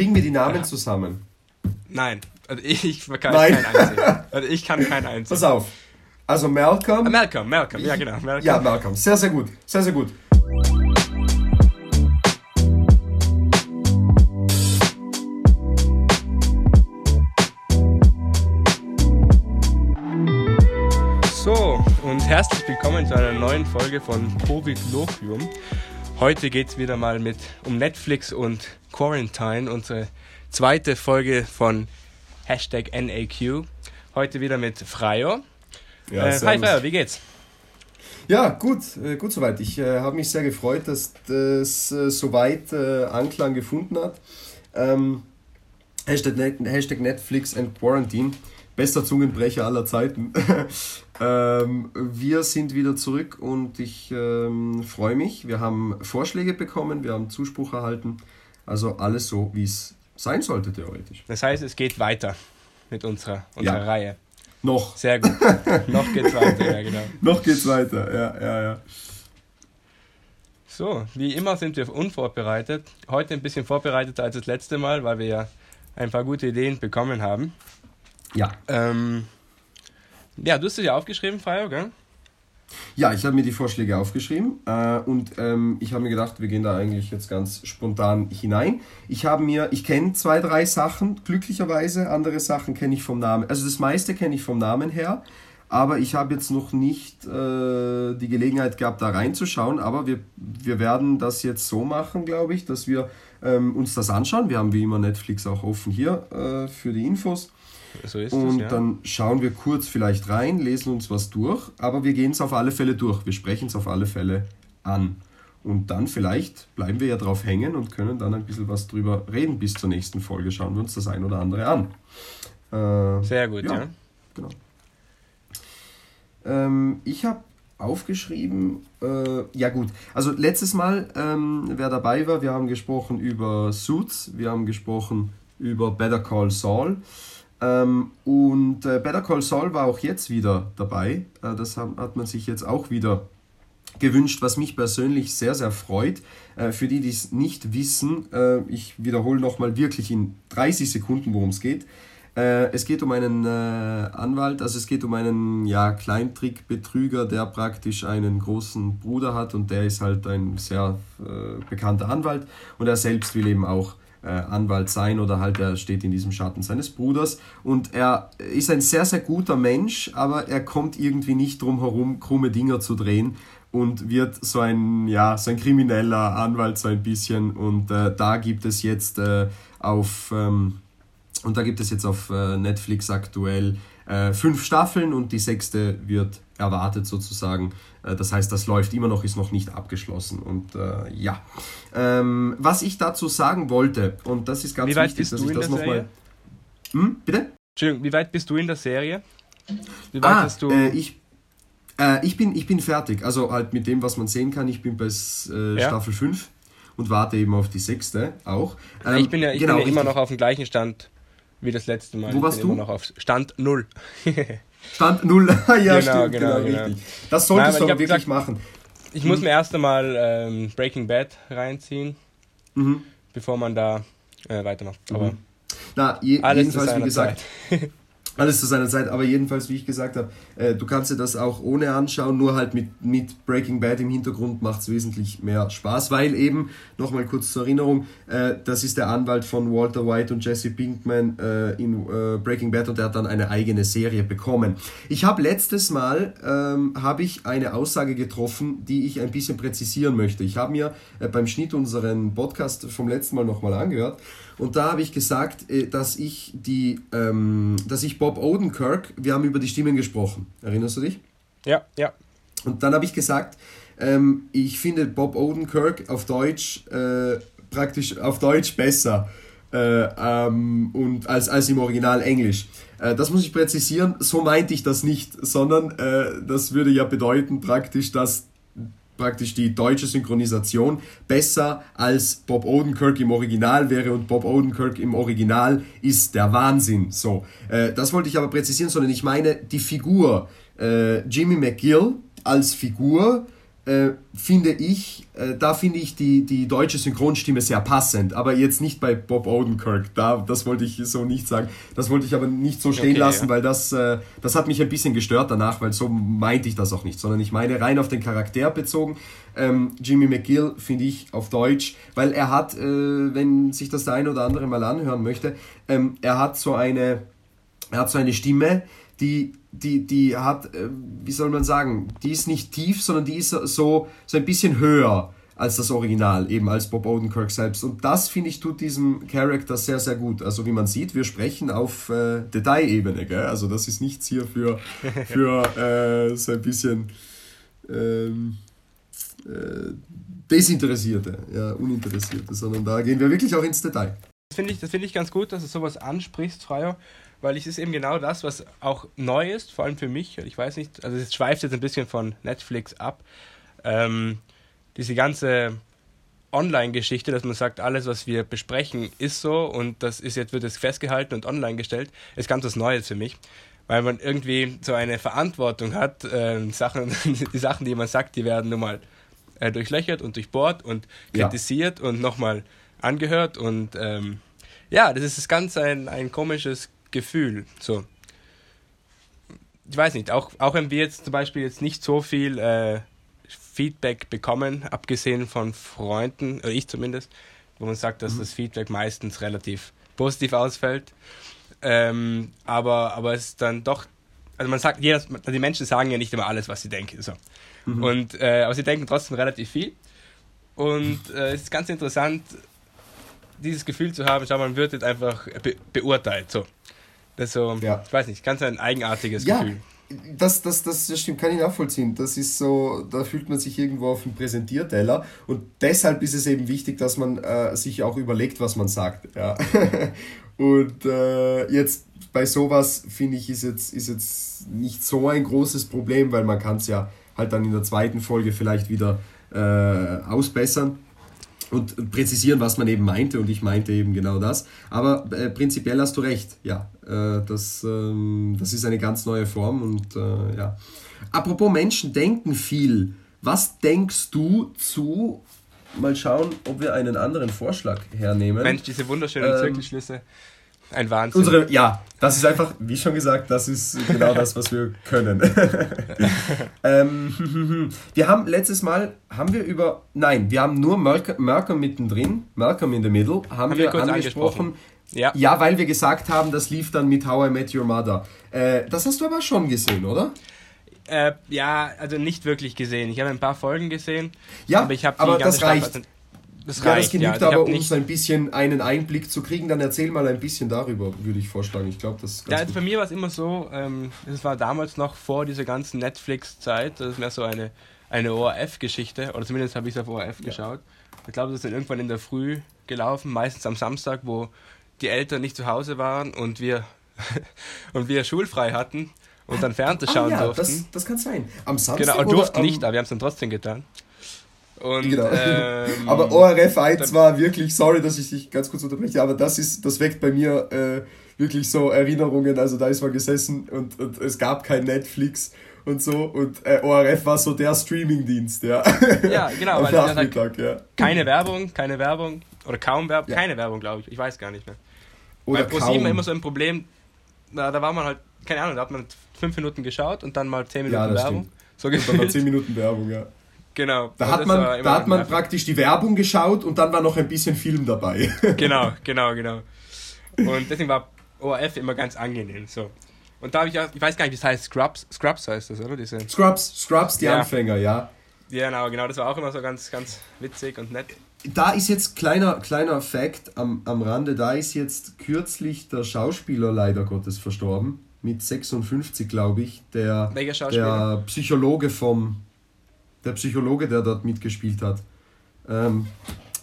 Kriegen wir die Namen ja. zusammen? Nein, also ich, kann Nein. keinen einsehen. Also ich kann keinen einsehen. Pass auf. Also Malcolm. Ah, Malcolm, Malcolm, ja genau. Malcolm. Ja, Malcolm. Sehr, sehr gut. Sehr, sehr gut. So, und herzlich willkommen zu einer neuen Folge von Covid Loquium. Heute geht es wieder mal mit um Netflix und Quarantine, unsere zweite Folge von Hashtag NAQ. Heute wieder mit Freyo. Ja, äh, hi Freyo, wie geht's? Ja, gut, äh, gut soweit. Ich äh, habe mich sehr gefreut, dass das äh, soweit äh, Anklang gefunden hat. Ähm, Hashtag, Hashtag Netflix and Quarantine. Bester Zungenbrecher aller Zeiten. ähm, wir sind wieder zurück und ich ähm, freue mich. Wir haben Vorschläge bekommen, wir haben Zuspruch erhalten. Also alles so, wie es sein sollte, theoretisch. Das heißt, es geht weiter mit unserer, unserer ja. Reihe. Noch. Sehr gut. Noch geht's weiter, ja, genau. Noch geht's weiter, ja, ja, ja. So, wie immer sind wir unvorbereitet. Heute ein bisschen vorbereiteter als das letzte Mal, weil wir ja ein paar gute Ideen bekommen haben. Ja. Ähm, ja, du hast es ja aufgeschrieben, Fire, gell? Ja, ich habe mir die Vorschläge aufgeschrieben äh, und ähm, ich habe mir gedacht, wir gehen da eigentlich jetzt ganz spontan hinein. Ich habe mir, ich kenne zwei, drei Sachen, glücklicherweise, andere Sachen kenne ich vom Namen, also das meiste kenne ich vom Namen her, aber ich habe jetzt noch nicht äh, die Gelegenheit gehabt, da reinzuschauen, aber wir, wir werden das jetzt so machen, glaube ich, dass wir ähm, uns das anschauen. Wir haben wie immer Netflix auch offen hier äh, für die Infos so ist und es, ja. dann schauen wir kurz vielleicht rein, lesen uns was durch, aber wir gehen es auf alle Fälle durch. Wir sprechen es auf alle Fälle an. Und dann vielleicht bleiben wir ja drauf hängen und können dann ein bisschen was drüber reden bis zur nächsten Folge. Schauen wir uns das ein oder andere an. Äh, Sehr gut, ja. ja. Genau. Ähm, ich habe aufgeschrieben, äh, ja gut, also letztes Mal, ähm, wer dabei war, wir haben gesprochen über Suits, wir haben gesprochen über Better Call Saul. Ähm, und äh, Better Call Saul war auch jetzt wieder dabei. Äh, das hat, hat man sich jetzt auch wieder gewünscht, was mich persönlich sehr, sehr freut. Äh, für die, die es nicht wissen, äh, ich wiederhole nochmal wirklich in 30 Sekunden, worum es geht. Äh, es geht um einen äh, Anwalt, also es geht um einen ja, Kleintrickbetrüger, der praktisch einen großen Bruder hat und der ist halt ein sehr bekannter Anwalt und er selbst will eben auch Anwalt sein oder halt er steht in diesem Schatten seines Bruders. Und er ist ein sehr, sehr guter Mensch, aber er kommt irgendwie nicht drum herum, krumme Dinger zu drehen und wird so ein, ja, so ein krimineller Anwalt so ein bisschen. Und äh, da gibt es jetzt äh, auf, ähm, und da gibt es jetzt auf äh, Netflix aktuell äh, fünf Staffeln und die sechste wird erwartet sozusagen. Äh, das heißt, das läuft immer noch, ist noch nicht abgeschlossen. Und äh, ja, ähm, was ich dazu sagen wollte, und das ist ganz wichtig, dass ich das nochmal. Hm, bitte? Entschuldigung, wie weit bist du in der Serie? Wie weit ah, hast du. Äh, ich, äh, ich, bin, ich bin fertig. Also halt mit dem, was man sehen kann, ich bin bei äh, ja? Staffel 5 und warte eben auf die sechste auch. Ähm, ich bin ja, ich genau, bin ja immer noch auf dem gleichen Stand wie das letzte Mal. Wo warst du? Immer noch auf Stand 0. Stand 0, ja, genau, stimmt, genau, genau, genau, richtig. Das solltest Nein, du wirklich gesagt, machen. Ich mhm. muss mir erst einmal ähm, Breaking Bad reinziehen, mhm. bevor man da äh, weitermacht. Aber mhm. Na, je, jedenfalls, wie gesagt, alles zu seiner Zeit, aber jedenfalls, wie ich gesagt habe, äh, du kannst dir das auch ohne anschauen, nur halt mit, mit Breaking Bad im Hintergrund macht es wesentlich mehr Spaß, weil eben, nochmal kurz zur Erinnerung, äh, das ist der Anwalt von Walter White und Jesse Pinkman äh, in äh, Breaking Bad und der hat dann eine eigene Serie bekommen. Ich habe letztes Mal, ähm, habe ich eine Aussage getroffen, die ich ein bisschen präzisieren möchte. Ich habe mir äh, beim Schnitt unseren Podcast vom letzten Mal nochmal angehört und da habe ich gesagt, äh, dass ich die, ähm, dass ich Bob Odenkirk, wir haben über die Stimmen gesprochen. Erinnerst du dich? Ja, ja. Und dann habe ich gesagt, ähm, ich finde Bob Odenkirk auf Deutsch äh, praktisch auf Deutsch besser äh, ähm, und als, als im Original Englisch. Äh, das muss ich präzisieren, so meinte ich das nicht, sondern äh, das würde ja bedeuten praktisch, dass praktisch die deutsche Synchronisation besser als Bob Odenkirk im Original wäre und Bob Odenkirk im Original ist der Wahnsinn. So, äh, das wollte ich aber präzisieren, sondern ich meine die Figur äh, Jimmy McGill als Figur äh, finde ich, äh, da finde ich die, die deutsche Synchronstimme sehr passend, aber jetzt nicht bei Bob Odenkirk, da, das wollte ich so nicht sagen, das wollte ich aber nicht so stehen okay, lassen, ja. weil das, äh, das hat mich ein bisschen gestört danach, weil so meinte ich das auch nicht, sondern ich meine rein auf den Charakter bezogen, ähm, Jimmy McGill finde ich auf Deutsch, weil er hat, äh, wenn sich das der eine oder andere mal anhören möchte, ähm, er hat so eine, er hat so eine Stimme, die, die, die hat, äh, wie soll man sagen, die ist nicht tief, sondern die ist so, so ein bisschen höher als das Original, eben als Bob Odenkirk selbst. Und das, finde ich, tut diesem Charakter sehr, sehr gut. Also wie man sieht, wir sprechen auf äh, Detailebene. Gell? Also das ist nichts hier für, für äh, so ein bisschen ähm, äh, Desinteressierte, ja, Uninteressierte, sondern da gehen wir wirklich auch ins Detail. Das finde ich, find ich ganz gut, dass du sowas ansprichst, Freier, weil es ist eben genau das, was auch neu ist, vor allem für mich. Ich weiß nicht, also es schweift jetzt ein bisschen von Netflix ab. Ähm, diese ganze Online-Geschichte, dass man sagt, alles, was wir besprechen, ist so und das ist jetzt wird es festgehalten und online gestellt, ist ganz was Neues für mich, weil man irgendwie so eine Verantwortung hat. Äh, Sachen, die Sachen, die man sagt, die werden nun mal äh, durchlöchert und durchbohrt und kritisiert ja. und nochmal angehört und ähm, ja, das ist ganz ein, ein komisches Gefühl. So. Ich weiß nicht, auch, auch wenn wir jetzt zum Beispiel jetzt nicht so viel äh, Feedback bekommen, abgesehen von Freunden, oder ich zumindest, wo man sagt, dass mhm. das Feedback meistens relativ positiv ausfällt. Ähm, aber, aber es ist dann doch, also man sagt, jeder, die Menschen sagen ja nicht immer alles, was sie denken. So. Mhm. Und, äh, aber sie denken trotzdem relativ viel. Und äh, es ist ganz interessant, dieses Gefühl zu haben, schau, man wird jetzt einfach be beurteilt. So. Das ist so, ja. ich weiß nicht, ganz ein eigenartiges ja. Gefühl. Das, das, das, das stimmt, kann ich nachvollziehen. Das ist so, da fühlt man sich irgendwo auf dem Präsentierteller und deshalb ist es eben wichtig, dass man äh, sich auch überlegt, was man sagt. Ja. und äh, jetzt bei sowas finde ich, ist jetzt, ist jetzt nicht so ein großes Problem, weil man kann es ja halt dann in der zweiten Folge vielleicht wieder äh, ausbessern und präzisieren, was man eben meinte. Und ich meinte eben genau das. Aber äh, prinzipiell hast du recht. Ja, äh, das, ähm, das ist eine ganz neue Form. Und äh, ja. Apropos Menschen denken viel. Was denkst du zu? Mal schauen, ob wir einen anderen Vorschlag hernehmen. Mensch, diese wunderschönen ähm, Zirkelschlüsse. Ein Wahnsinn. Unsere, ja, das ist einfach, wie schon gesagt, das ist genau das, was wir können. ähm, wir haben letztes Mal, haben wir über, nein, wir haben nur Malcolm, mittendrin, Malcolm in the Middle, haben, haben wir, wir angesprochen. Ja. ja, weil wir gesagt haben, das lief dann mit How I Met Your Mother. Äh, das hast du aber schon gesehen, oder? Äh, ja, also nicht wirklich gesehen. Ich habe ein paar Folgen gesehen. Ja, aber, ich aber das reicht. Staffel das ja, das genügt ja, aber, um so ein bisschen einen Einblick zu kriegen. Dann erzähl mal ein bisschen darüber, würde ich vorschlagen. Ich glaube, das Ja, also bei mir war es immer so, ähm, es war damals noch vor dieser ganzen Netflix-Zeit, das ist mehr so eine, eine ORF-Geschichte, oder zumindest habe ich es auf ORF ja. geschaut. Ich glaube, das ist dann irgendwann in der Früh gelaufen, meistens am Samstag, wo die Eltern nicht zu Hause waren und wir, und wir schulfrei hatten und dann Fernsehen ah, schauen ah, ja, durften. Das, das kann sein. Am Samstag. Genau, durften nicht, aber wir haben es dann trotzdem getan. Und, genau. Ähm, aber ORF 1 war wirklich, sorry, dass ich dich ganz kurz unterbreche, aber das ist, das weckt bei mir äh, wirklich so Erinnerungen. Also da ist man gesessen und, und es gab kein Netflix und so und äh, ORF war so der Streamingdienst, ja. Ja, genau, weil Nachmittag, ja. keine Werbung, keine Werbung oder kaum Werbung, ja. keine Werbung, glaube ich. Ich weiß gar nicht mehr. Oder Bei ProSieben immer so ein Problem, da, da war man halt, keine Ahnung, da hat man fünf Minuten geschaut und dann mal zehn Minuten ja, Werbung. Stimmt. So und dann mal zehn Minuten Werbung, ja. Genau. Da hat man, da hat man praktisch die Werbung geschaut und dann war noch ein bisschen Film dabei. genau, genau, genau. Und deswegen war ORF immer ganz angenehm. So. Und da habe ich auch, ich weiß gar nicht, wie es heißt, Scrubs, Scrubs heißt das, oder? Diese Scrubs, Scrubs, die ja. Anfänger, ja. Ja, genau, genau, das war auch immer so ganz, ganz witzig und nett. Da ist jetzt kleiner, kleiner Fact am, am Rande, da ist jetzt kürzlich der Schauspieler leider Gottes verstorben, mit 56, glaube ich, der, der Psychologe vom der Psychologe, der dort mitgespielt hat. Ähm,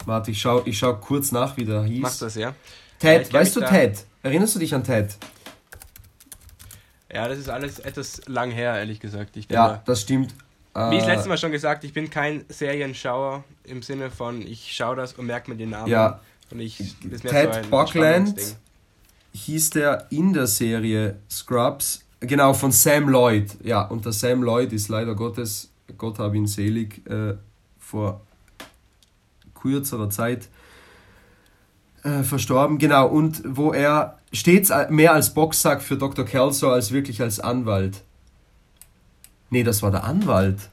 warte, ich schau, ich schau kurz nach, wie der hieß. Mach das, ja. Ted, weißt du Ted? Erinnerst du dich an Ted? Ja, das ist alles etwas lang her, ehrlich gesagt. Ich ja, das stimmt. Wie ich äh, letztes Mal schon gesagt, ich bin kein Serienschauer im Sinne von, ich schaue das und merke mir den Namen. Ja. Und ich, Ted so Buckland hieß der in der Serie Scrubs, genau, von Sam Lloyd. Ja, und der Sam Lloyd ist leider Gottes Gott habe ihn selig, äh, vor kürzerer Zeit äh, verstorben. Genau, und wo er stets mehr als Boxsack für Dr. Kelso als wirklich als Anwalt. Nee, das war der Anwalt.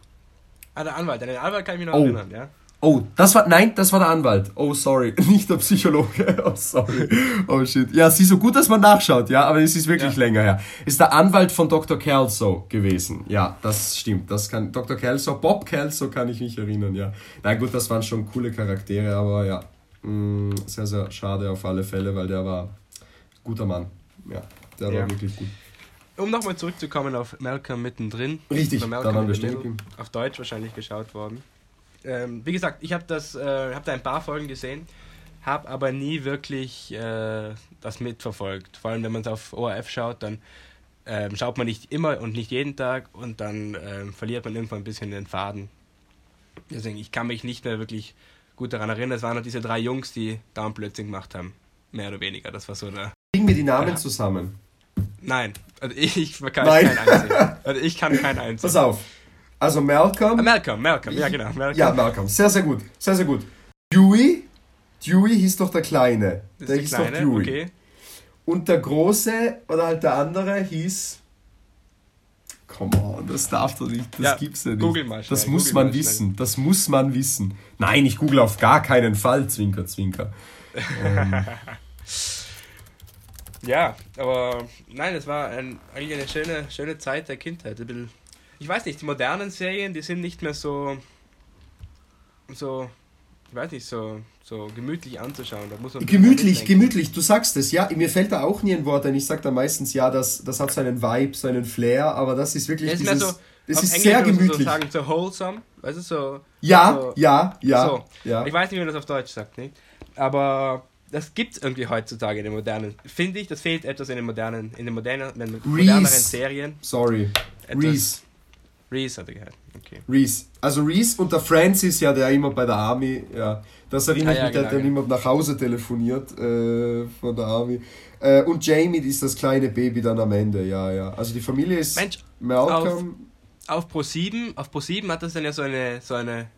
Ah, der Anwalt. Den Anwalt kann ich mich noch oh. erinnern, ja. Oh, das war, nein, das war der Anwalt. Oh, sorry, nicht der Psychologe. Oh, sorry. Oh, shit. Ja, sieh so gut, dass man nachschaut, ja, aber es ist wirklich ja. länger her. Ist der Anwalt von Dr. Kelso gewesen. Ja, das stimmt. Das kann, Dr. Kelso, Bob Kelso kann ich mich erinnern, ja. Na gut, das waren schon coole Charaktere, aber ja, mh, mm, sehr, sehr schade auf alle Fälle, weil der war guter Mann. Ja, der ja. war wirklich gut. Um nochmal zurückzukommen auf Malcolm mittendrin. Richtig, da waren wir stehen Auf Deutsch wahrscheinlich geschaut worden. Ähm, wie gesagt, ich habe das, äh, habe da ein paar Folgen gesehen, habe aber nie wirklich äh, das mitverfolgt. Vor allem, wenn man es auf ORF schaut, dann ähm, schaut man nicht immer und nicht jeden Tag und dann ähm, verliert man irgendwann ein bisschen den Faden. Deswegen, ich kann mich nicht mehr wirklich gut daran erinnern. Es waren nur diese drei Jungs, die Downblödsinn gemacht haben. Mehr oder weniger. Das war so eine. Kriegen wir die Namen ja. zusammen? Nein. Also ich, ich kann Nein. keinen einsehen. Also ich kann keinen einsehen. Pass auf. Also Malcolm. Ah, Malcolm, Malcolm, ja genau. Malcolm. Ja, Malcolm. Sehr, sehr gut. Sehr, sehr gut. Dewey. Dewey hieß doch der Kleine. Das der hieß Kleine, doch Dewey. Okay. Und der Große oder halt der andere hieß. Come on, das darf doch nicht, das ja, gibt's ja nicht. Google mal schnell, das muss Google man wissen, schnell. das muss man wissen. Nein, ich google auf gar keinen Fall, Zwinker, Zwinker. ähm. Ja, aber nein, es war ein, eigentlich eine schöne, schöne Zeit der Kindheit. Ich weiß nicht, die modernen Serien, die sind nicht mehr so, so, ich weiß nicht, so, so gemütlich anzuschauen. Da muss man gemütlich, gemütlich, du sagst es, ja. Mir fällt da auch nie ein Wort ein. Ich sage da meistens, ja, das, das hat so einen Vibe, so einen Flair, aber das ist wirklich ja, dieses... So, es ist Englisch sehr gemütlich. So sagen, so wholesome, weißt du, so... Ja, so, ja, ja, so. ja. Ich weiß nicht, wie man das auf Deutsch sagt, nicht? Aber das gibt es irgendwie heutzutage in den modernen. Finde ich, das fehlt etwas in den modernen, in den modernen, in den moderneren Serien. Sorry. Reese. Reese hat er gehört. Okay. Reese. Also Reese und der Francis, ja, der immer bei der Army, ja. Das erinnert ah, ja, mich, genau, der hat dann immer nach Hause telefoniert äh, von der Army. Äh, und Jamie ist das kleine Baby dann am Ende, ja, ja. Also die Familie ist Mensch, Malcolm. Auf, auf Pro 7, auf Pro 7 hat es dann ja so eine, so eine,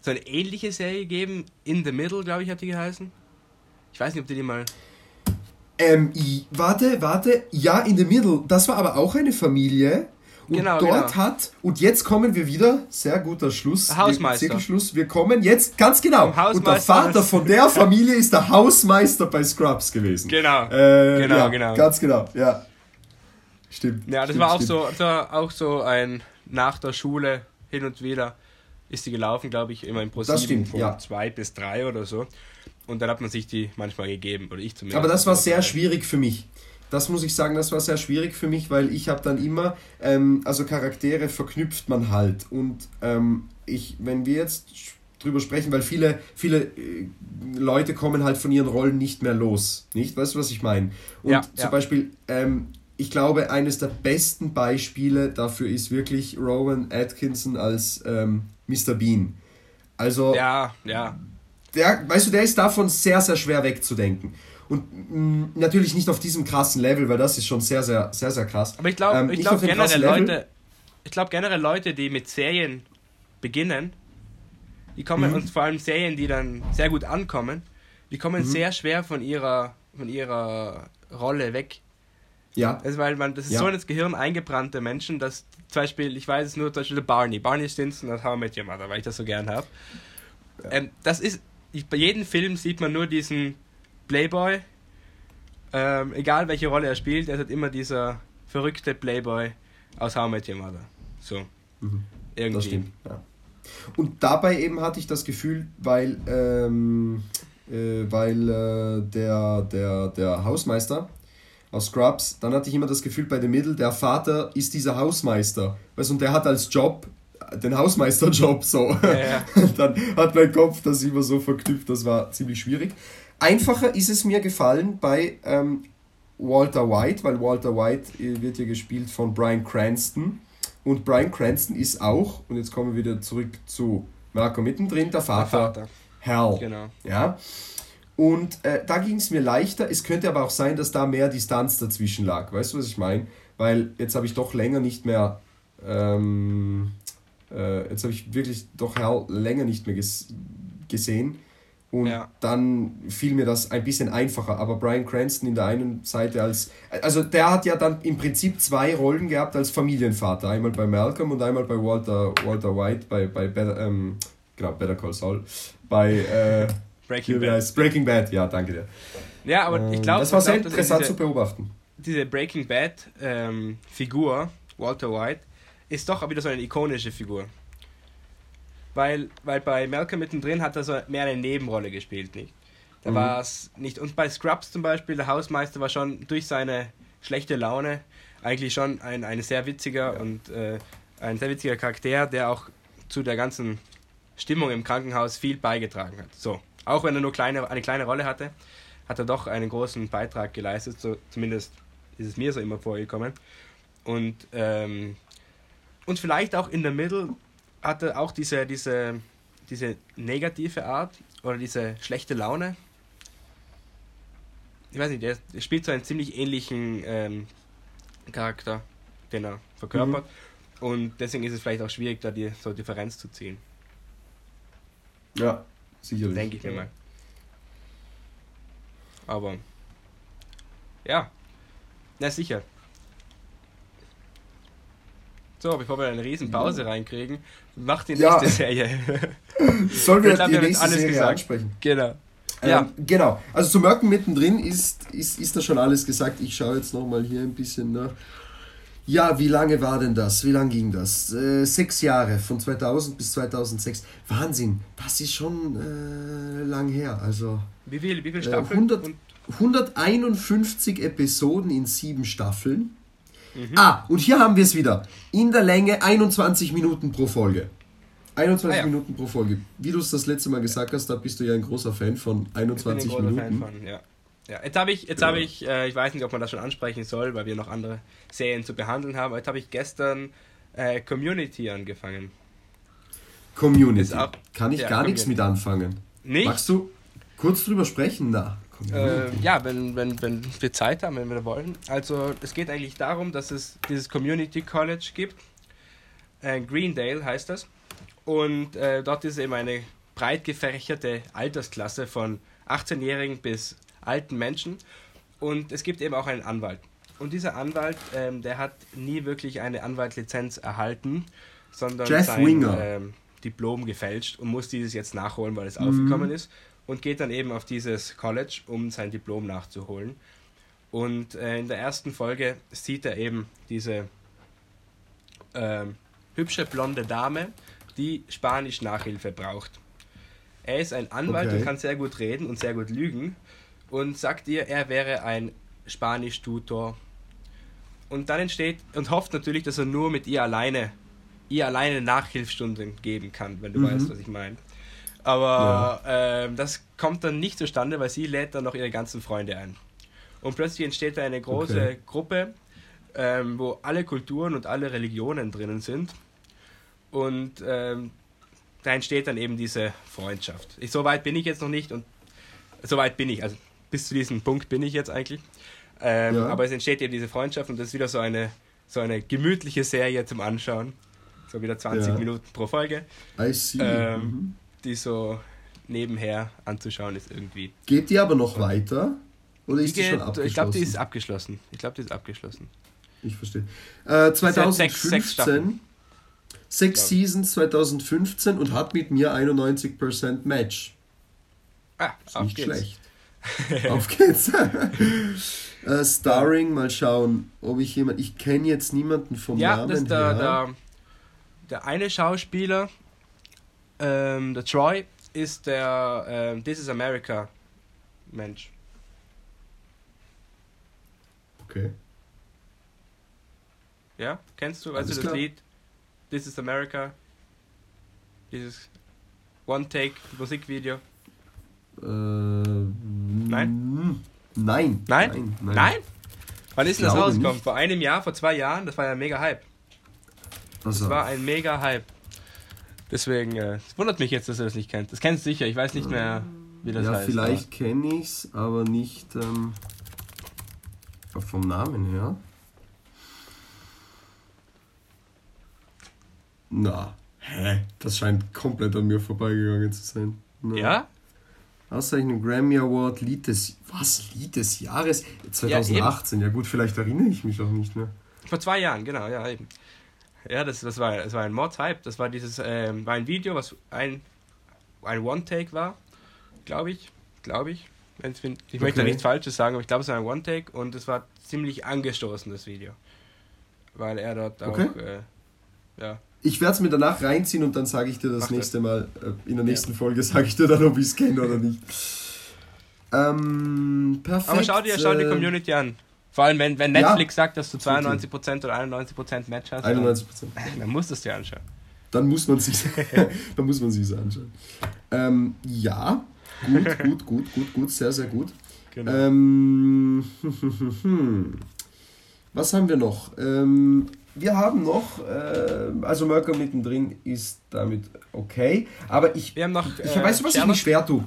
so eine ähnliche Serie gegeben. In the Middle, glaube ich, hat die geheißen. Ich weiß nicht, ob du die mal. Ähm, warte, warte. Ja, in the Middle. Das war aber auch eine Familie. Und genau, dort genau. hat, und jetzt kommen wir wieder, sehr guter Schluss, Hausmeister. Zirkelschluss, wir kommen jetzt, ganz genau, und der Vater von der Familie ist der Hausmeister bei Scrubs gewesen. Genau, äh, genau, ja, genau. Ganz genau, ja. Stimmt. Ja, das stimmt, war auch so, das war auch so ein nach der Schule hin und wieder ist die gelaufen, glaube ich, immer im ProSieben von ja. zwei bis drei oder so. Und dann hat man sich die manchmal gegeben, oder ich zumindest. Aber das war sehr schwierig für mich. Das muss ich sagen, das war sehr schwierig für mich, weil ich habe dann immer, ähm, also Charaktere verknüpft man halt. Und ähm, ich, wenn wir jetzt drüber sprechen, weil viele, viele äh, Leute kommen halt von ihren Rollen nicht mehr los. Nicht? Weißt du, was ich meine? Und ja, zum ja. Beispiel, ähm, ich glaube, eines der besten Beispiele dafür ist wirklich Rowan Atkinson als ähm, Mr. Bean. Also, ja, ja der, weißt du, der ist davon sehr, sehr schwer wegzudenken. Und mh, mm, natürlich nicht auf diesem krassen Level, weil das ist schon sehr, sehr, sehr, sehr krass. Aber ich glaube ähm, ich glaub, generell Leute, ich glaube generell Leute, die mit Serien beginnen, die kommen, mhm. und vor allem Serien, die dann sehr gut ankommen, die kommen mhm. sehr schwer von ihrer, von ihrer Rolle weg. Ja. Also, weil man, das ist ja. so ins Gehirn eingebrannte Menschen, dass zum Beispiel, ich weiß es nur, zum Beispiel Barney, Barney Stinson aus How I Met Your Mother, weil ich das so gern habe. Ja. Ähm, das ist, ich, bei jedem Film sieht man nur diesen Playboy, ähm, egal welche Rolle er spielt, er ist halt immer dieser verrückte Playboy aus How I Met Your Mother. So. Mhm. Irgendwie. Das stimmt, ja. Und dabei eben hatte ich das Gefühl, weil, ähm, äh, weil äh, der, der, der Hausmeister aus Scrubs, dann hatte ich immer das Gefühl bei The Middle, der Vater ist dieser Hausmeister. Weißt, und der hat als Job den Hausmeisterjob so. Ja, ja. Dann hat mein Kopf das immer so verknüpft, das war ziemlich schwierig. Einfacher ist es mir gefallen bei ähm, Walter White, weil Walter White äh, wird ja gespielt von Brian Cranston. Und Brian Cranston ist auch, und jetzt kommen wir wieder zurück zu Marco mittendrin, der Vater, der Vater. Hal. Genau. Ja. Und äh, da ging es mir leichter. Es könnte aber auch sein, dass da mehr Distanz dazwischen lag. Weißt du, was ich meine? Weil jetzt habe ich doch länger nicht mehr ähm, Äh, jetzt habe ich wirklich doch Hell länger nicht mehr ges gesehen. Und ja. dann fiel mir das ein bisschen einfacher. Aber Brian Cranston in der einen Seite als. Also der hat ja dann im Prinzip zwei Rollen gehabt als Familienvater. Einmal bei Malcolm und einmal bei Walter, Walter White, bei, bei Better, ähm, genau, Better Call Saul. Bei äh, Breaking Bad. Breaking Bad, ja, danke dir. Ja, aber ähm, ich glaube. Das war sehr glaub, interessant diese, zu beobachten. Diese Breaking Bad ähm, Figur, Walter White, ist doch wieder so eine ikonische Figur weil, weil bei Malcolm mittendrin hat er so mehr eine Nebenrolle gespielt, nicht? Da mhm. war es nicht. Und bei Scrubs zum Beispiel, der Hausmeister war schon durch seine schlechte Laune eigentlich schon ein, ein sehr witziger ja. und äh, ein sehr witziger Charakter, der auch zu der ganzen Stimmung im Krankenhaus viel beigetragen hat. So, auch wenn er nur kleine, eine kleine Rolle hatte, hat er doch einen großen Beitrag geleistet. So, zumindest ist es mir so immer vorgekommen. Und, ähm, und vielleicht auch in der Mitte hatte auch diese, diese, diese negative Art oder diese schlechte Laune. Ich weiß nicht, er spielt so einen ziemlich ähnlichen ähm, Charakter, den er verkörpert. Mhm. Und deswegen ist es vielleicht auch schwierig, da die so Differenz zu ziehen. Ja, sicherlich. Denke ich mir mal. Aber ja, na sicher. So, bevor wir eine riesen Pause reinkriegen, macht die nächste ja. Serie. Sollen wir die nächste alles Serie gesagt. ansprechen? Genau. Ähm, ja. Genau. Also zu Merken mittendrin ist, ist, ist da schon alles gesagt. Ich schaue jetzt nochmal hier ein bisschen nach. Ja, wie lange war denn das? Wie lange ging das? Äh, sechs Jahre, von 2000 bis 2006. Wahnsinn, das ist schon äh, lang her. Also, wie viele wie viel Staffeln? Äh, 100, 151 Episoden in sieben Staffeln. Mhm. Ah, und hier haben wir es wieder. In der Länge 21 Minuten pro Folge. 21 ah, ja. Minuten pro Folge. Wie du es das letzte Mal gesagt hast, da bist du ja ein großer Fan von 21 ich bin ein Minuten. Fan von, ja. Ja, jetzt habe ich, jetzt ja. habe ich, äh, ich weiß nicht, ob man das schon ansprechen soll, weil wir noch andere Serien zu behandeln haben. Jetzt habe ich gestern äh, Community angefangen. Community. Auch, Kann ich ja, gar nichts mit anfangen. Nicht? Magst du kurz drüber sprechen? Na. Äh, ja, wenn, wenn, wenn wir Zeit haben, wenn wir wollen. Also es geht eigentlich darum, dass es dieses Community College gibt. Äh, Greendale heißt das. Und äh, dort ist eben eine breit gefächerte Altersklasse von 18-Jährigen bis alten Menschen. Und es gibt eben auch einen Anwalt. Und dieser Anwalt, ähm, der hat nie wirklich eine Anwaltlizenz erhalten, sondern Jeff sein ähm, Diplom gefälscht und muss dieses jetzt nachholen, weil es mhm. aufgekommen ist und geht dann eben auf dieses College, um sein Diplom nachzuholen. Und äh, in der ersten Folge sieht er eben diese äh, hübsche blonde Dame, die Spanisch Nachhilfe braucht. Er ist ein Anwalt okay. und kann sehr gut reden und sehr gut lügen und sagt ihr, er wäre ein Spanisch-Tutor. Und dann entsteht und hofft natürlich, dass er nur mit ihr alleine, ihr alleine Nachhilfstunden geben kann, wenn du mhm. weißt, was ich meine. Aber ja. ähm, das kommt dann nicht zustande, weil sie lädt dann noch ihre ganzen Freunde ein. Und plötzlich entsteht da eine große okay. Gruppe, ähm, wo alle Kulturen und alle Religionen drinnen sind. Und ähm, da entsteht dann eben diese Freundschaft. Ich, so weit bin ich jetzt noch nicht und so weit bin ich, also bis zu diesem Punkt bin ich jetzt eigentlich. Ähm, ja. Aber es entsteht eben diese Freundschaft und das ist wieder so eine, so eine gemütliche Serie zum Anschauen. So wieder 20 ja. Minuten pro Folge. I see. Ähm, mhm die so nebenher anzuschauen ist irgendwie. Geht die aber noch weiter? Oder ist die, die schon abgeschlossen? Ich glaube, die ist abgeschlossen. Ich glaube, die ist abgeschlossen. Ich verstehe. Äh, 2015, sechs, sechs, sechs Seasons 2015 und hat mit mir 91% Match. Ah, ist nicht geht's. schlecht. auf geht's. äh, Starring, mal schauen, ob ich jemand. Ich kenne jetzt niemanden vom ja, Namen das der, her. Der, der eine Schauspieler, ähm, der Troy ist der ähm, This is America Mensch. Okay. Ja, kennst du, weißt Alles du das klar. Lied? This is America. Dieses One-Take Musikvideo. Äh, nein? Nein? Nein? Nein? Nein? Wann ist denn das rausgekommen? Nicht. Vor einem Jahr, vor zwei Jahren? Das war ja mega Hype. Also. Das war ein mega Hype. Deswegen, äh, es wundert mich jetzt, dass er das nicht kennt. Das kennst du sicher, ich weiß nicht mehr, wie das ja, heißt. Vielleicht kenne ich es, aber nicht ähm, vom Namen her. Na, Hä? Das scheint komplett an mir vorbeigegangen zu sein. Nein. Ja? Auszeichnung Grammy Award Lied des was Lied des Jahres 2018. Ja, gut, vielleicht erinnere ich mich auch nicht mehr. Vor zwei Jahren, genau, ja eben. Ja, das, das war das war ein Mordshype. Das war dieses ähm, war ein Video, was ein ein One Take war, glaube ich, glaube ich. Ich möchte da Okay. nichts Falsches sagen, aber ich glaube, es war ein One Take und es war ziemlich angestoßen das Video, weil er dort auch Okay. äh, ja Ich werde es mir danach reinziehen und dann sage ich dir das Mach das. nächste Mal. Äh, in der nächsten Folge sage ich dir dann, ob ich es kenne oder nicht. Ähm, perfekt. Aber schau dir, schau dir die Community an. Vor allem, wenn, wenn Ja. Netflix sagt, dass du 92% oder 91% Match hast, 91 Prozent. Dann, dann musst du es dir anschauen. Dann muss man sich, dann muss man sich anschauen. Ähm, ja, gut, gut, gut, gut, gut, sehr, sehr gut. Genau. Ähm, was haben wir noch? Ähm, wir haben noch, äh, also Merker mittendrin ist damit okay, aber ich, Wir haben noch. ich äh, weißt du, was ich Sherlock. mich schwer tue?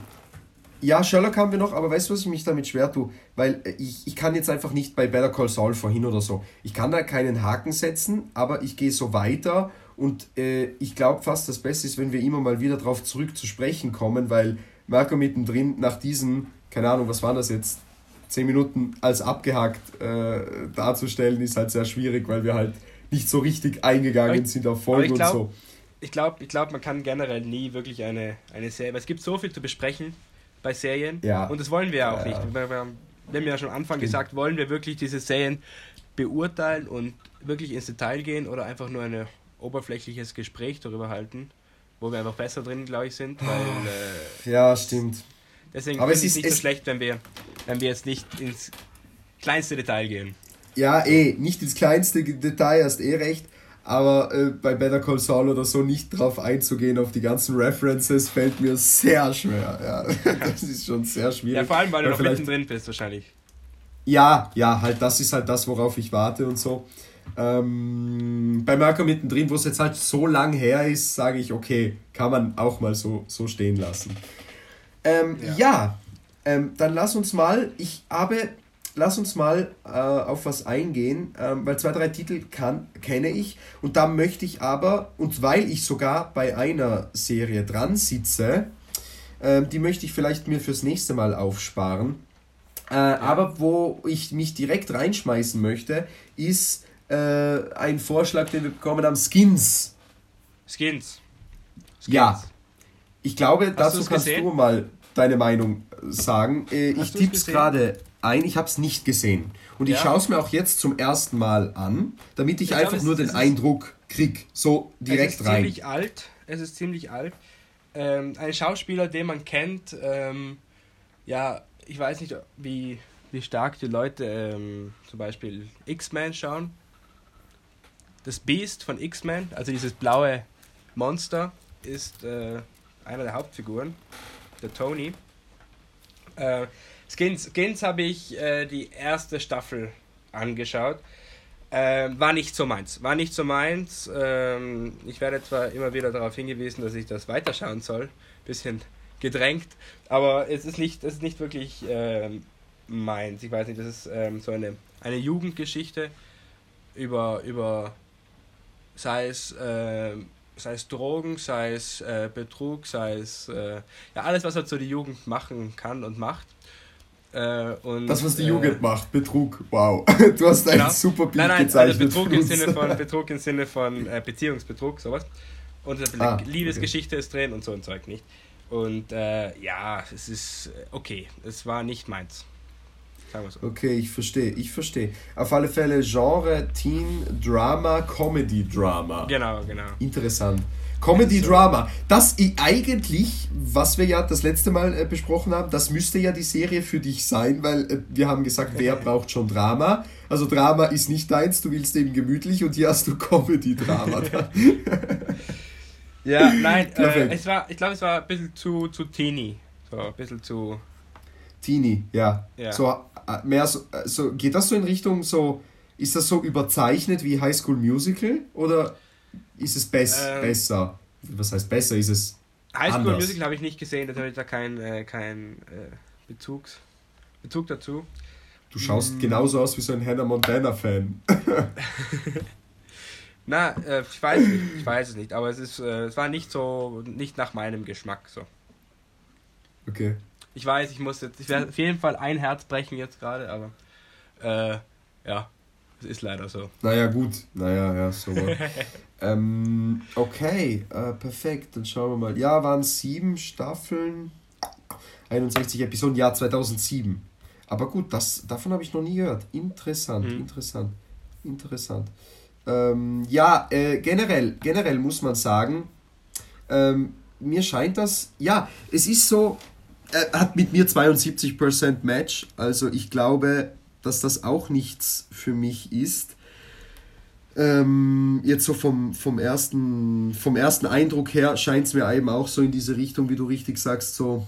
Ja, Sherlock haben wir noch, aber weißt du, was ich mich damit schwer tue? Weil äh, ich, ich kann jetzt einfach nicht bei Better Call Saul vorhin oder so. Ich kann da keinen Haken setzen, aber ich gehe so weiter und äh, ich glaube fast, das Beste ist, wenn wir immer mal wieder darauf zurück zu sprechen kommen, weil Marco mittendrin nach diesen, keine Ahnung, was waren das jetzt, 10 Minuten als abgehakt äh, darzustellen, ist halt sehr schwierig, weil wir halt nicht so richtig eingegangen ich- sind auf Folgen und so. Ich glaube, ich glaub, man kann generell nie wirklich eine, eine Serie. Es gibt so viel zu besprechen bei Serien. Ja. Und das wollen wir ja auch nicht. Wir, wir, haben, ja schon am Anfang gesagt, wollen wir wirklich diese Serien beurteilen und wirklich ins Detail gehen oder einfach nur ein oberflächliches Gespräch darüber halten, wo wir einfach besser drin, glaube ich, sind. Weil äh, Ja, stimmt. deswegen Aber es ist- nicht so es- schlecht, wenn wir, wenn wir jetzt nicht ins kleinste Detail gehen. Ja, eh, nicht ins kleinste Detail, hast eh recht. Aber äh, bei Better Call Saul oder so nicht drauf einzugehen, auf die ganzen References, fällt mir sehr schwer. Ja, das ist schon sehr schwierig. Ja, vor allem, weil du noch mittendrin bist, wahrscheinlich. Ja, ja, halt, das ist halt das, worauf ich warte und so. Ähm, bei Marco mittendrin, wo es jetzt halt so lang her ist, sage ich, okay, kann man auch mal so, so stehen lassen. Ähm, ja, Ja. ähm, dann lass uns mal, ich habe, lass uns mal äh, auf was eingehen, ähm, weil zwei, drei Titel kann, kenne ich und da möchte ich aber, und weil ich sogar bei einer Serie dran sitze, ähm, die möchte ich vielleicht mir fürs nächste Mal aufsparen. Äh, Aber wo ich mich direkt reinschmeißen möchte, ist äh, ein Vorschlag, den wir bekommen haben: Skins. Skins. Skins. Ja. Ich glaube, dazu du's kannst gesehen? du mal deine Meinung sagen. Äh, ich Hast du's tipp's gesehen? gerade ein, ich habe es nicht gesehen. Und ich Ja. schaue es mir auch jetzt zum ersten Mal an, damit ich, Ich einfach es- nur den Eindruck krieg. So direkt es ist rein. ziemlich alt. Es ist ziemlich alt. Ähm, ein Schauspieler, den man kennt, ähm, ja, ich weiß nicht, wie, wie stark die Leute ähm, zum Beispiel X-Men schauen. Das Beast von X-Men, also dieses blaue Monster, ist äh, einer der Hauptfiguren, der Tony. Äh, Skins, Skins habe ich äh, die erste Staffel angeschaut. Ähm, war nicht so meins. War nicht so meins. Ähm, ich werde zwar immer wieder darauf hingewiesen, dass ich das weiterschauen soll. Bisschen gedrängt. Aber es ist nicht, es ist nicht wirklich ähm, meins. Ich weiß nicht, das ist ähm, so eine, eine Jugendgeschichte über, über sei es, ähm, sei es Drogen, sei es äh, Betrug, sei es äh, ja, alles, was halt so die Jugend machen kann und macht. Äh, Das, was die äh, Jugend macht, Betrug. Wow. Du hast ein Genau. super Bild Nein, nein, gezeichnet. also Betrug im. Sinne von Betrug im Sinne von äh, Beziehungsbetrug, sowas. Und eine Ah, Liebesgeschichte ist drin und so ein Zeug nicht. Und äh, ja, es ist äh, okay. Es war nicht meins. Sagen wir so. Okay, ich verstehe, ich verstehe. Auf alle Fälle Genre Teen Drama, Comedy Drama. Genau, genau. Interessant. Comedy Drama. Das eigentlich, was wir ja das letzte Mal äh, besprochen haben, das müsste ja die Serie für dich sein, weil äh, wir haben gesagt, wer braucht schon Drama? Also Drama ist nicht deins, du willst eben gemütlich und hier hast du Comedy Drama. Ja, nein, äh, es war, ich glaube, es war ein bisschen zu, zu teeny. So, ein bisschen zu. Teenie, ja. Ja. So äh, mehr so, äh, so geht das so in Richtung so ist das so überzeichnet wie High School Musical oder ist es bess Ähm. besser? Was heißt besser? Ist es High School Anders. Musical habe ich nicht gesehen, da habe ich da keinen äh, kein, äh, Bezugs, Bezug dazu. Du schaust Mm. genauso aus wie so ein Hannah Montana Fan. Na, äh, ich weiß nicht, ich weiß es nicht, aber es ist, äh, es war nicht so, nicht nach meinem Geschmack so. Okay. Ich weiß, ich muss jetzt, ich werde auf jeden Fall ein Herz brechen jetzt gerade, aber äh, ja, ist leider so. Naja, gut, naja, ja, so. ähm, okay, äh, perfekt, dann schauen wir mal. Ja, waren sieben Staffeln, 61 Episoden, Jahr 2007. Aber gut, das, davon habe ich noch nie gehört. Interessant, Mhm. interessant, interessant. Ähm, ja, äh, generell, generell muss man sagen, ähm, mir scheint das, ja, es ist so, er hat mit mir 72% Match, also ich glaube, dass das auch nichts für mich ist. Ähm, jetzt so vom, vom, ersten, vom ersten Eindruck her scheint es mir eben auch so in diese Richtung, wie du richtig sagst, so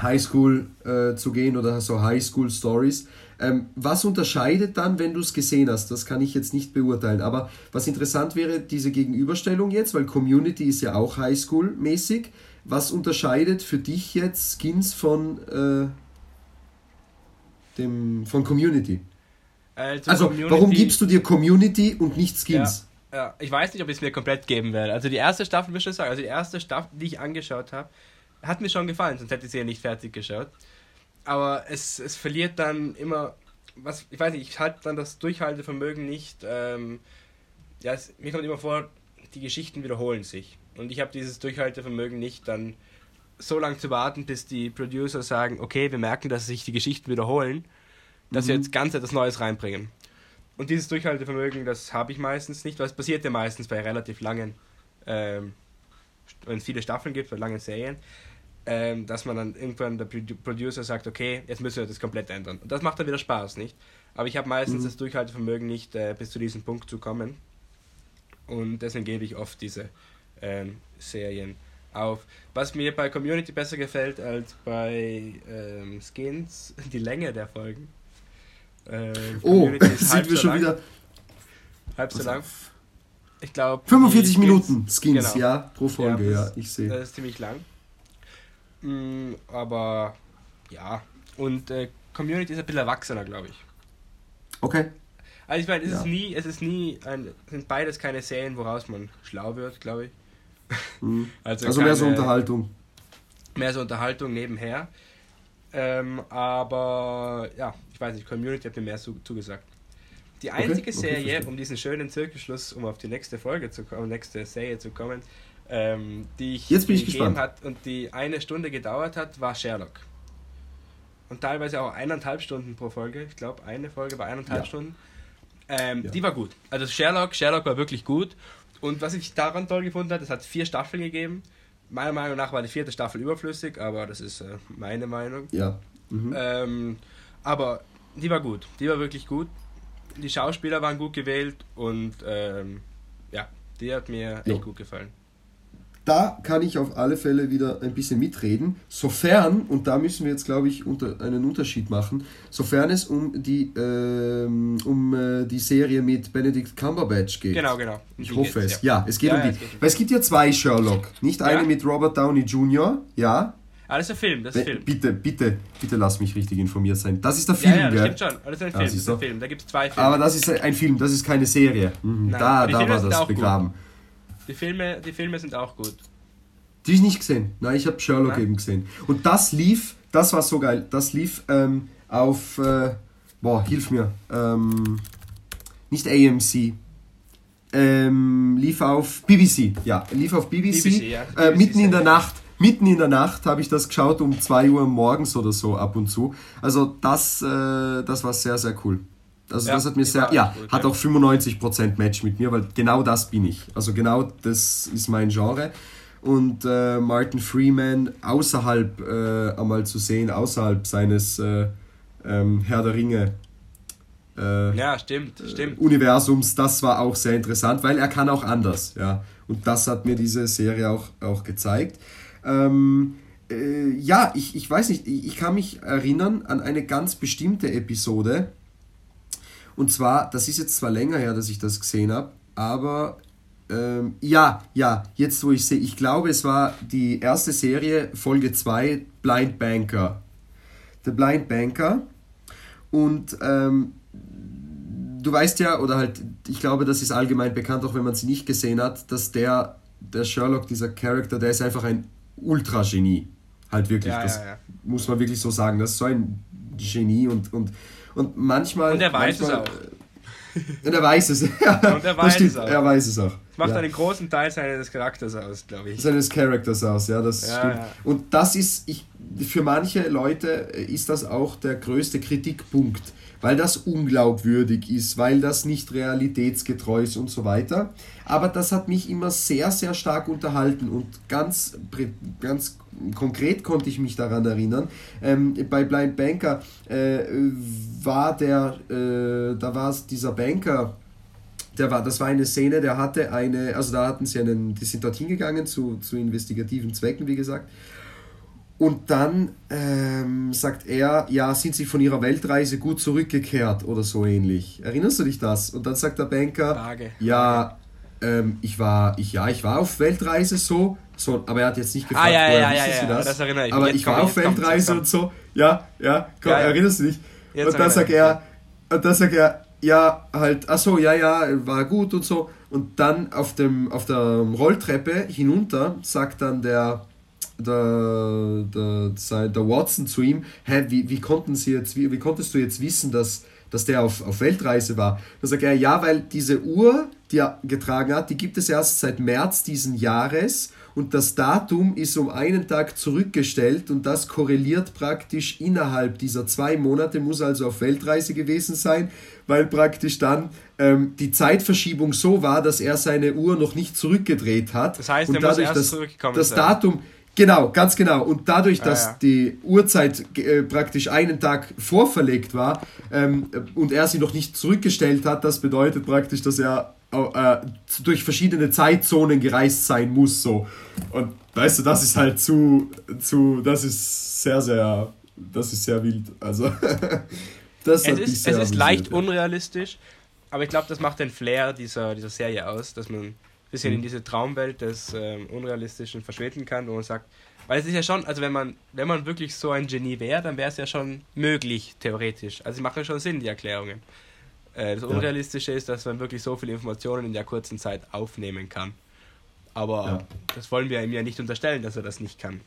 Highschool äh, zu gehen oder so Highschool Stories. Ähm, was unterscheidet dann, wenn du es gesehen hast? Das kann ich jetzt nicht beurteilen. Aber was interessant wäre, diese Gegenüberstellung jetzt, weil Community ist ja auch Highschool-mäßig. Was unterscheidet für dich jetzt Skins von, äh, dem, von Community? Also, Also, Community- warum gibst du dir Community und nicht Skins? Ja, ich weiß nicht, ob ich es mir komplett geben werde. Also die erste Staffel, muss ich sagen, also die erste Staffel, die ich angeschaut habe, hat mir schon gefallen, sonst hätte ich sie ja nicht fertig geschaut. Aber es, es verliert dann immer, was, ich weiß nicht, ich halte dann das Durchhaltevermögen nicht. Ähm, ja, es, mir kommt immer vor, die Geschichten wiederholen sich. Und ich habe dieses Durchhaltevermögen nicht, dann so lange zu warten, bis die Producer sagen, okay, wir merken, dass sich die Geschichten wiederholen, dass wir jetzt ganz etwas Neues reinbringen. Und dieses Durchhaltevermögen, das habe ich meistens nicht, weil es passiert ja meistens bei relativ langen, ähm, wenn es viele Staffeln gibt, bei langen Serien, ähm, dass man dann irgendwann der Produ- Producer sagt, okay, jetzt müssen wir das komplett ändern. Und das macht dann wieder Spaß, nicht? Aber ich habe meistens das Durchhaltevermögen nicht, äh, bis zu diesem Punkt zu kommen. Und deswegen gebe ich oft diese ähm, Serien auf. Was mir bei Community besser gefällt als bei ähm, Skins, die Länge der Folgen. Ähm, Oh, sind wir so schon lang, wieder. Halb so lang. Ich glaube. 45 Minuten Skins, genau. ja, pro Folge, Ja, ja, ich sehe. Das ist ziemlich lang. Mm, aber ja. Und äh, Community ist ein bisschen erwachsener, glaube ich. Okay. Also ich meine, es Ja. ist nie, es ist nie ein, sind beides keine Serien, woraus man schlau wird, glaube ich. Mhm. Also, Also mehr so keine- Unterhaltung. mehr so Unterhaltung nebenher. Ähm, aber ja, ich weiß nicht, Community hat mir mehr zu, zugesagt. Die einzige okay, Serie, um diesen schönen Zirkelschluss, um auf die nächste Folge zu kommen, nächste Serie zu kommen, ähm, die ich Jetzt bin ich gegeben gespannt. hat und die eine Stunde gedauert hat, war Sherlock. Und teilweise auch eineinhalb Stunden pro Folge. Ich glaube, eine Folge war eineinhalb Ja. Stunden. Ähm, Ja. Die war gut. Also Sherlock, Sherlock war wirklich gut. Und was ich daran toll gefunden habe, es hat vier Staffeln gegeben. Meiner Meinung nach war die vierte Staffel überflüssig, aber das ist äh, meine Meinung. Ja. Mhm. Ähm, aber die war gut. Die war wirklich gut. Die Schauspieler waren gut gewählt und ähm, ja, die hat mir Jo. echt gut gefallen. Da kann ich auf alle Fälle wieder ein bisschen mitreden, sofern, und da müssen wir jetzt, glaube ich, unter, einen Unterschied machen, sofern es um die, ähm, um äh, die Serie mit Benedict Cumberbatch geht. Genau, genau. Um Ich hoffe es. Ja, es geht Ja, um ja, die. geht. Weil es gibt ja zwei Sherlock. Nicht eine Ja. mit Robert Downey Jr., ja. Ah, das ist ein Film, das ist ein Film. Bitte, bitte, bitte lass mich richtig informiert sein. Das ist der Ja, Film, ja, das gell? stimmt schon. Das ist ein Ah, Film, das ist ein du. Film. Da gibt es zwei Filme. Aber das ist ein Film, das ist keine Serie. Mhm. Nein, da da war das auch gut. Die, Filme, die Filme sind auch gut. Die ich nicht gesehen. Nein, ich habe Sherlock Nein? eben gesehen. Und das lief, das war so geil. Das lief ähm, auf, äh, boah, hilf mir. Ähm, nicht AMC. Ähm, lief auf BBC. Ja, lief auf BBC. BBC, ja. Äh, BBC mitten in der. Nacht. Mitten in der Nacht habe ich das geschaut um 2 Uhr morgens oder so ab und zu. Also das, äh, das war sehr, sehr cool. Also Ja, das hat mir sehr, ja, gut, hat ja. auch 95% Match mit mir, weil genau das bin ich. Also genau das ist mein Genre. Und äh, Martin Freeman außerhalb äh, einmal zu sehen, außerhalb seines äh, ähm, Herr der Ringe äh, Ja, stimmt, stimmt. Universums, das war auch sehr interessant, weil er kann auch anders, ja. Und das hat mir diese Serie auch, auch gezeigt. Ähm, äh, ja, ich, ich weiß nicht, ich, ich kann mich erinnern an eine ganz bestimmte Episode. Und zwar, das ist jetzt zwar länger her, dass ich das gesehen habe, aber ähm, ja, ja, jetzt wo ich sehe, ich glaube, es war die erste Serie, Folge 2, Blind Banker. The Blind Banker. Und ähm, du weißt ja, oder halt, ich glaube, das ist allgemein bekannt, auch wenn man sie nicht gesehen hat, dass der, der Sherlock, dieser Charakter, der ist einfach ein Ultra-Genie. Halt wirklich. Ja, das ja, ja. muss man wirklich so sagen. Das ist so ein Genie und, und, und manchmal. Und er weiß manchmal, es auch. Und er weiß es. ja, und er weiß es auch. Er weiß es auch. Das macht ja. einen großen Teil seines Charakters aus, glaube ich. Seines Charakters aus, ja, das ja, stimmt. Ja. Und das ist, ich, für manche Leute ist das auch der größte Kritikpunkt, weil das unglaubwürdig ist, weil das nicht realitätsgetreu ist und so weiter. Aber das hat mich immer sehr, sehr stark unterhalten und ganz, ganz konkret konnte ich mich daran erinnern. Ähm, bei Blind Banker äh, war der, äh, da war es dieser Banker, der war, das war eine Szene, der hatte eine, also da hatten sie einen, die sind dorthin gegangen zu, zu investigativen Zwecken, wie gesagt. Und dann ähm, sagt er, ja, sind Sie von Ihrer Weltreise gut zurückgekehrt oder so ähnlich. Erinnerst du dich das? Und dann sagt der Banker, Frage. ja, ähm, ich war, ich, ja, ich war auf Weltreise so, so, aber er hat jetzt nicht ah, gefragt, ah, ja, woher ja, ja, ja, das? das erinnere ich. Aber ich war auf Weltreise und so, ja, ja, komm, ja, erinnerst du dich? Jetzt und dann sagt er, und dann sagt er, ja, halt, ach so, ja, ja, war gut und so. Und dann auf, dem, auf der Rolltreppe hinunter sagt dann der, der, der, der Watson zu ihm, hä, wie, wie konnten sie jetzt, wie, wie konntest du jetzt wissen, dass, dass der auf, auf Weltreise war? Da sagt er, ja, weil diese Uhr, die er getragen hat, die gibt es erst seit März diesen Jahres und das Datum ist um einen Tag zurückgestellt und das korreliert praktisch innerhalb dieser zwei Monate, muss also auf Weltreise gewesen sein, weil praktisch dann ähm, die Zeitverschiebung so war, dass er seine Uhr noch nicht zurückgedreht hat. Das heißt, und er dadurch, muss erst das, zurückgekommen das sein. Datum Genau, ganz genau. Und dadurch, dass ah, ja. die Uhrzeit äh, praktisch einen Tag vorverlegt war ähm, und er sie noch nicht zurückgestellt hat, das bedeutet praktisch, dass er äh, durch verschiedene Zeitzonen gereist sein muss. So. Und weißt du, das ist halt zu, zu das ist sehr, sehr, das ist sehr wild. Also, das es ist, es ist leicht unrealistisch, aber ich glaube, das macht den Flair dieser, dieser Serie aus, dass man ein bisschen mhm. in diese Traumwelt des ähm, Unrealistischen verschwinden kann, wo man sagt, weil es ist ja schon, also wenn man, wenn man wirklich so ein Genie wäre, dann wäre es ja schon möglich, theoretisch. Also sie machen schon Sinn, die Erklärungen. Äh, das Unrealistische ist, dass man wirklich so viele Informationen in der kurzen Zeit aufnehmen kann. Aber ja. das wollen wir ihm ja nicht unterstellen, dass er das nicht kann.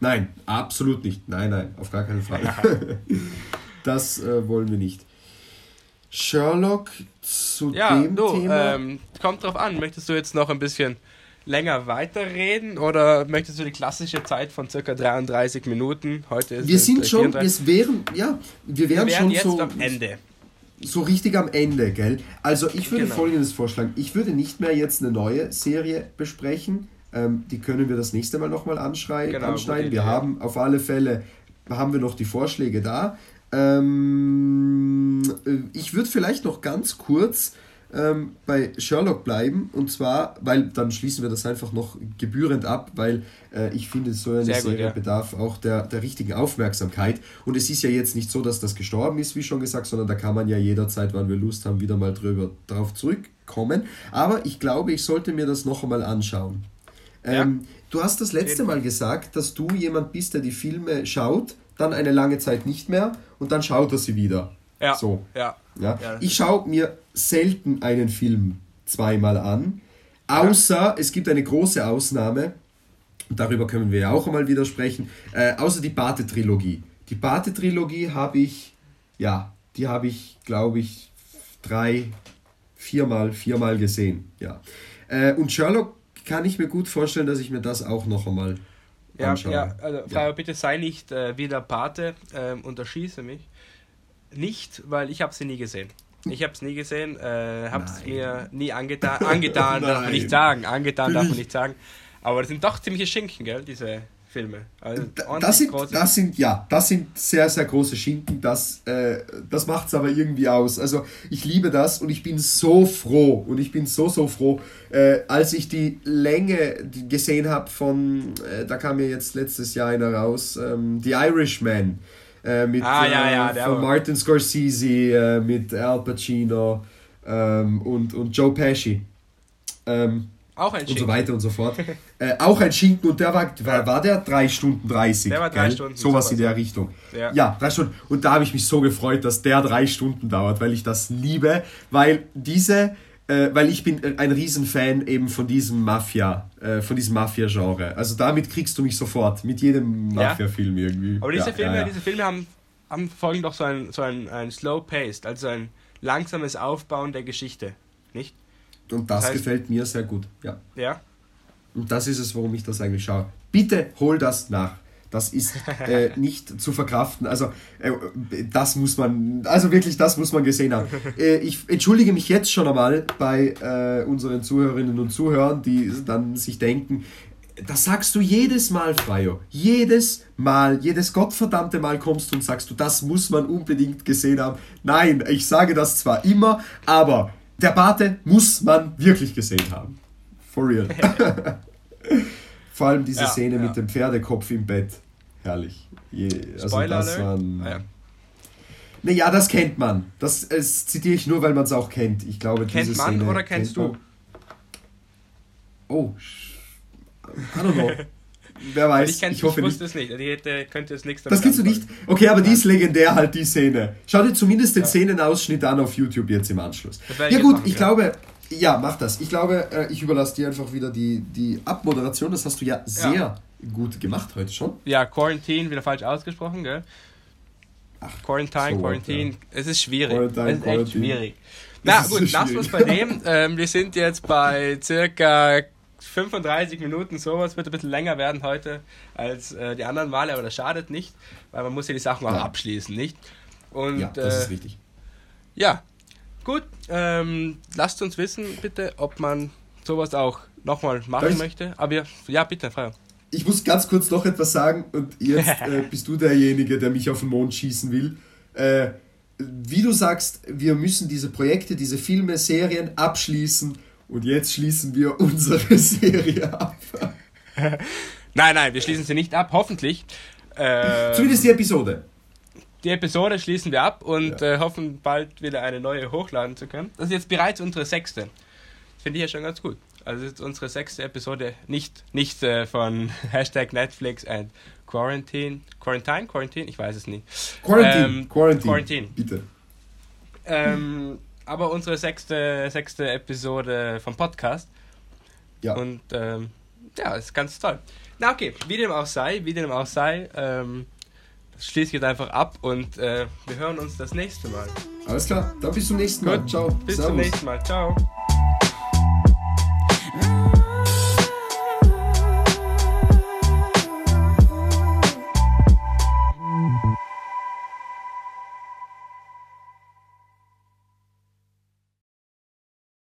Nein, absolut nicht. Nein, nein, auf gar keinen Fall. das äh, wollen wir nicht. Sherlock zu ja, dem du, Thema. Ähm, kommt drauf an. Möchtest du jetzt noch ein bisschen länger weiterreden oder möchtest du die klassische Zeit von circa 33 Minuten? Heute ist wir sind schon, es wären, ja, wir wären wir schon jetzt so am Ende so richtig am Ende, gell? Also ich würde genau. folgendes vorschlagen. Ich würde nicht mehr jetzt eine neue Serie besprechen. Ähm, die können wir das nächste Mal nochmal anschneiden. Genau, anschneiden. Wir haben auf alle Fälle haben wir noch die Vorschläge da. Ähm, äh, ich würde vielleicht noch ganz kurz ähm, bei Sherlock bleiben. Und zwar, weil dann schließen wir das einfach noch gebührend ab, weil äh, ich finde, so eine Sehr Serie gut, ja. bedarf auch der, der richtigen Aufmerksamkeit. Und es ist ja jetzt nicht so, dass das gestorben ist, wie schon gesagt, sondern da kann man ja jederzeit, wann wir Lust haben, wieder mal drüber drauf zurückkommen. Aber ich glaube, ich sollte mir das noch einmal anschauen. Ähm, ja. Du hast das letzte Mal gesagt, dass du jemand bist, der die Filme schaut, dann eine lange Zeit nicht mehr und dann schaut er sie wieder. Ja. So. Ja. ja. Ich schaue mir selten einen Film zweimal an, außer ja. es gibt eine große Ausnahme, darüber können wir ja auch einmal wieder sprechen, äh, außer die Bate-Trilogie. Die Bate-Trilogie habe ich, ja, die habe ich, glaube ich, drei, viermal, viermal gesehen. Ja. Äh, und Sherlock kann ich mir gut vorstellen, dass ich mir das auch noch einmal ja, anschaue. Ja, also ja. bitte sei nicht äh, wie der Pate ähm, und erschieße mich nicht, weil ich habe sie nie gesehen. Ich habe es nie gesehen, äh, habe es mir nie angetan, angetan darf man nicht sagen, angetan darf man nicht sagen. Aber das sind doch ziemliche Schinken, gell, diese Filme. Also das, sind, das sind, ja, das sind sehr, sehr große Schinken, das, äh, das macht es aber irgendwie aus. Also ich liebe das und ich bin so froh und ich bin so, so froh, äh, als ich die Länge gesehen habe von, äh, da kam mir jetzt letztes Jahr einer raus, ähm, The Irishman. Äh, mit ah, ja, ja, äh, von Martin Scorsese, äh, mit Al Pacino ähm, und, und Joe Pesci. Ähm, Auch ein und Schinken. so weiter und so fort. äh, auch ein Schinken und der war, war, war der 3 Stunden 30. Der war drei gell? Stunden, Sowas in der Richtung. Ja. ja, drei Stunden. Und da habe ich mich so gefreut, dass der drei Stunden dauert, weil ich das liebe, weil diese, äh, weil ich bin ein Riesenfan eben von diesem Mafia, äh, von diesem Mafia-Genre. Also damit kriegst du mich sofort, mit jedem. Mafia-Film irgendwie. Aber diese ja, Filme, ja, ja. diese Filme haben, haben folgen doch so ein, so ein, ein slow paced, also ein langsames Aufbauen der Geschichte, nicht? Und das das heißt- gefällt mir sehr gut, ja. Ja. Und das ist es, warum ich das eigentlich schaue. Bitte hol das nach. Das ist äh, nicht zu verkraften. Also, äh, das muss man, also wirklich, das muss man gesehen haben. Äh, ich entschuldige mich jetzt schon einmal bei äh, unseren Zuhörerinnen und Zuhörern, die dann sich denken, das sagst du jedes Mal, Freio. Jedes Mal, jedes gottverdammte Mal kommst du und sagst du, das muss man unbedingt gesehen haben. Nein, ich sage das zwar immer, aber der Bate muss man wirklich gesehen haben. For real. Vor allem diese Ja, Szene ja. mit dem Pferdekopf im Bett. Herrlich. Je, also Spoiler das Alert. waren. Ah, ja. Naja, das kennt man. Das, das zitiere ich nur, weil man es auch kennt. Ich glaube, Kennt diese man Szene oder kennst kennt du? Oh, I don't know. Wer weiß, ich kenn, ich hoffe ich nicht. wusste es nicht. Die hätte, könnte es nichts Das kennst du nicht? Okay, aber die ist legendär halt, die Szene. Schau dir zumindest den Szenenausschnitt an auf YouTube jetzt im Anschluss. Ja gut, ich ja. glaube, ja, mach das. Ich glaube, äh, ich überlasse dir einfach wieder die, die Abmoderation. Das hast du ja sehr gut gemacht heute schon. Ja, Quarantine, wieder falsch ausgesprochen, gell? Ach, Quarantine, so what, Quarantine. Es ist schwierig. Quarantine, es ist echt Quarantine. schwierig. Das Na ist gut, so lassen wir es bei schwierig. dem. Ähm, wir sind jetzt bei circa 35 Minuten, sowas wird ein bisschen länger werden heute als äh, die anderen Male, aber das schadet nicht, weil man muss ja die Sachen auch Ja. abschließen, nicht? Und ja, das ist äh, wichtig. ja, gut. Ähm, lasst uns wissen, bitte, ob man sowas auch nochmal machen möchte. Aber ja, bitte, frei. Ich muss ganz kurz noch etwas sagen und jetzt äh, bist du derjenige, der mich auf den Mond schießen will. Äh, wie du sagst, wir müssen diese Projekte, diese Filme, Serien abschließen und jetzt schließen wir unsere Serie ab. Nein, nein, wir schließen sie nicht ab, hoffentlich. Ähm, Zumindest die Episode. Die Episode schließen wir ab und Ja. äh, hoffen bald wieder eine neue hochladen zu können. Das ist jetzt bereits unsere sechste. Finde ich ja schon ganz gut. Also ist unsere sechste Episode, nicht, nicht äh, von Hashtag Netflix and Quarantine. Quarantine? Quarantine? Ich weiß es nicht. Quarantine. Ähm, Quarantine. Quarantine. Bitte. Ähm, aber unsere sechste, sechste Episode vom Podcast. Ja. Und ähm, ja, ist ganz toll. Na okay, wie dem auch sei, wie dem auch sei, ähm, das schließe ich jetzt einfach ab und äh, wir hören uns das nächste Mal. Alles klar. Dann bis zum nächsten Mal. Gut. Ciao. Bis zum Servus. nächsten Mal. Ciao. No.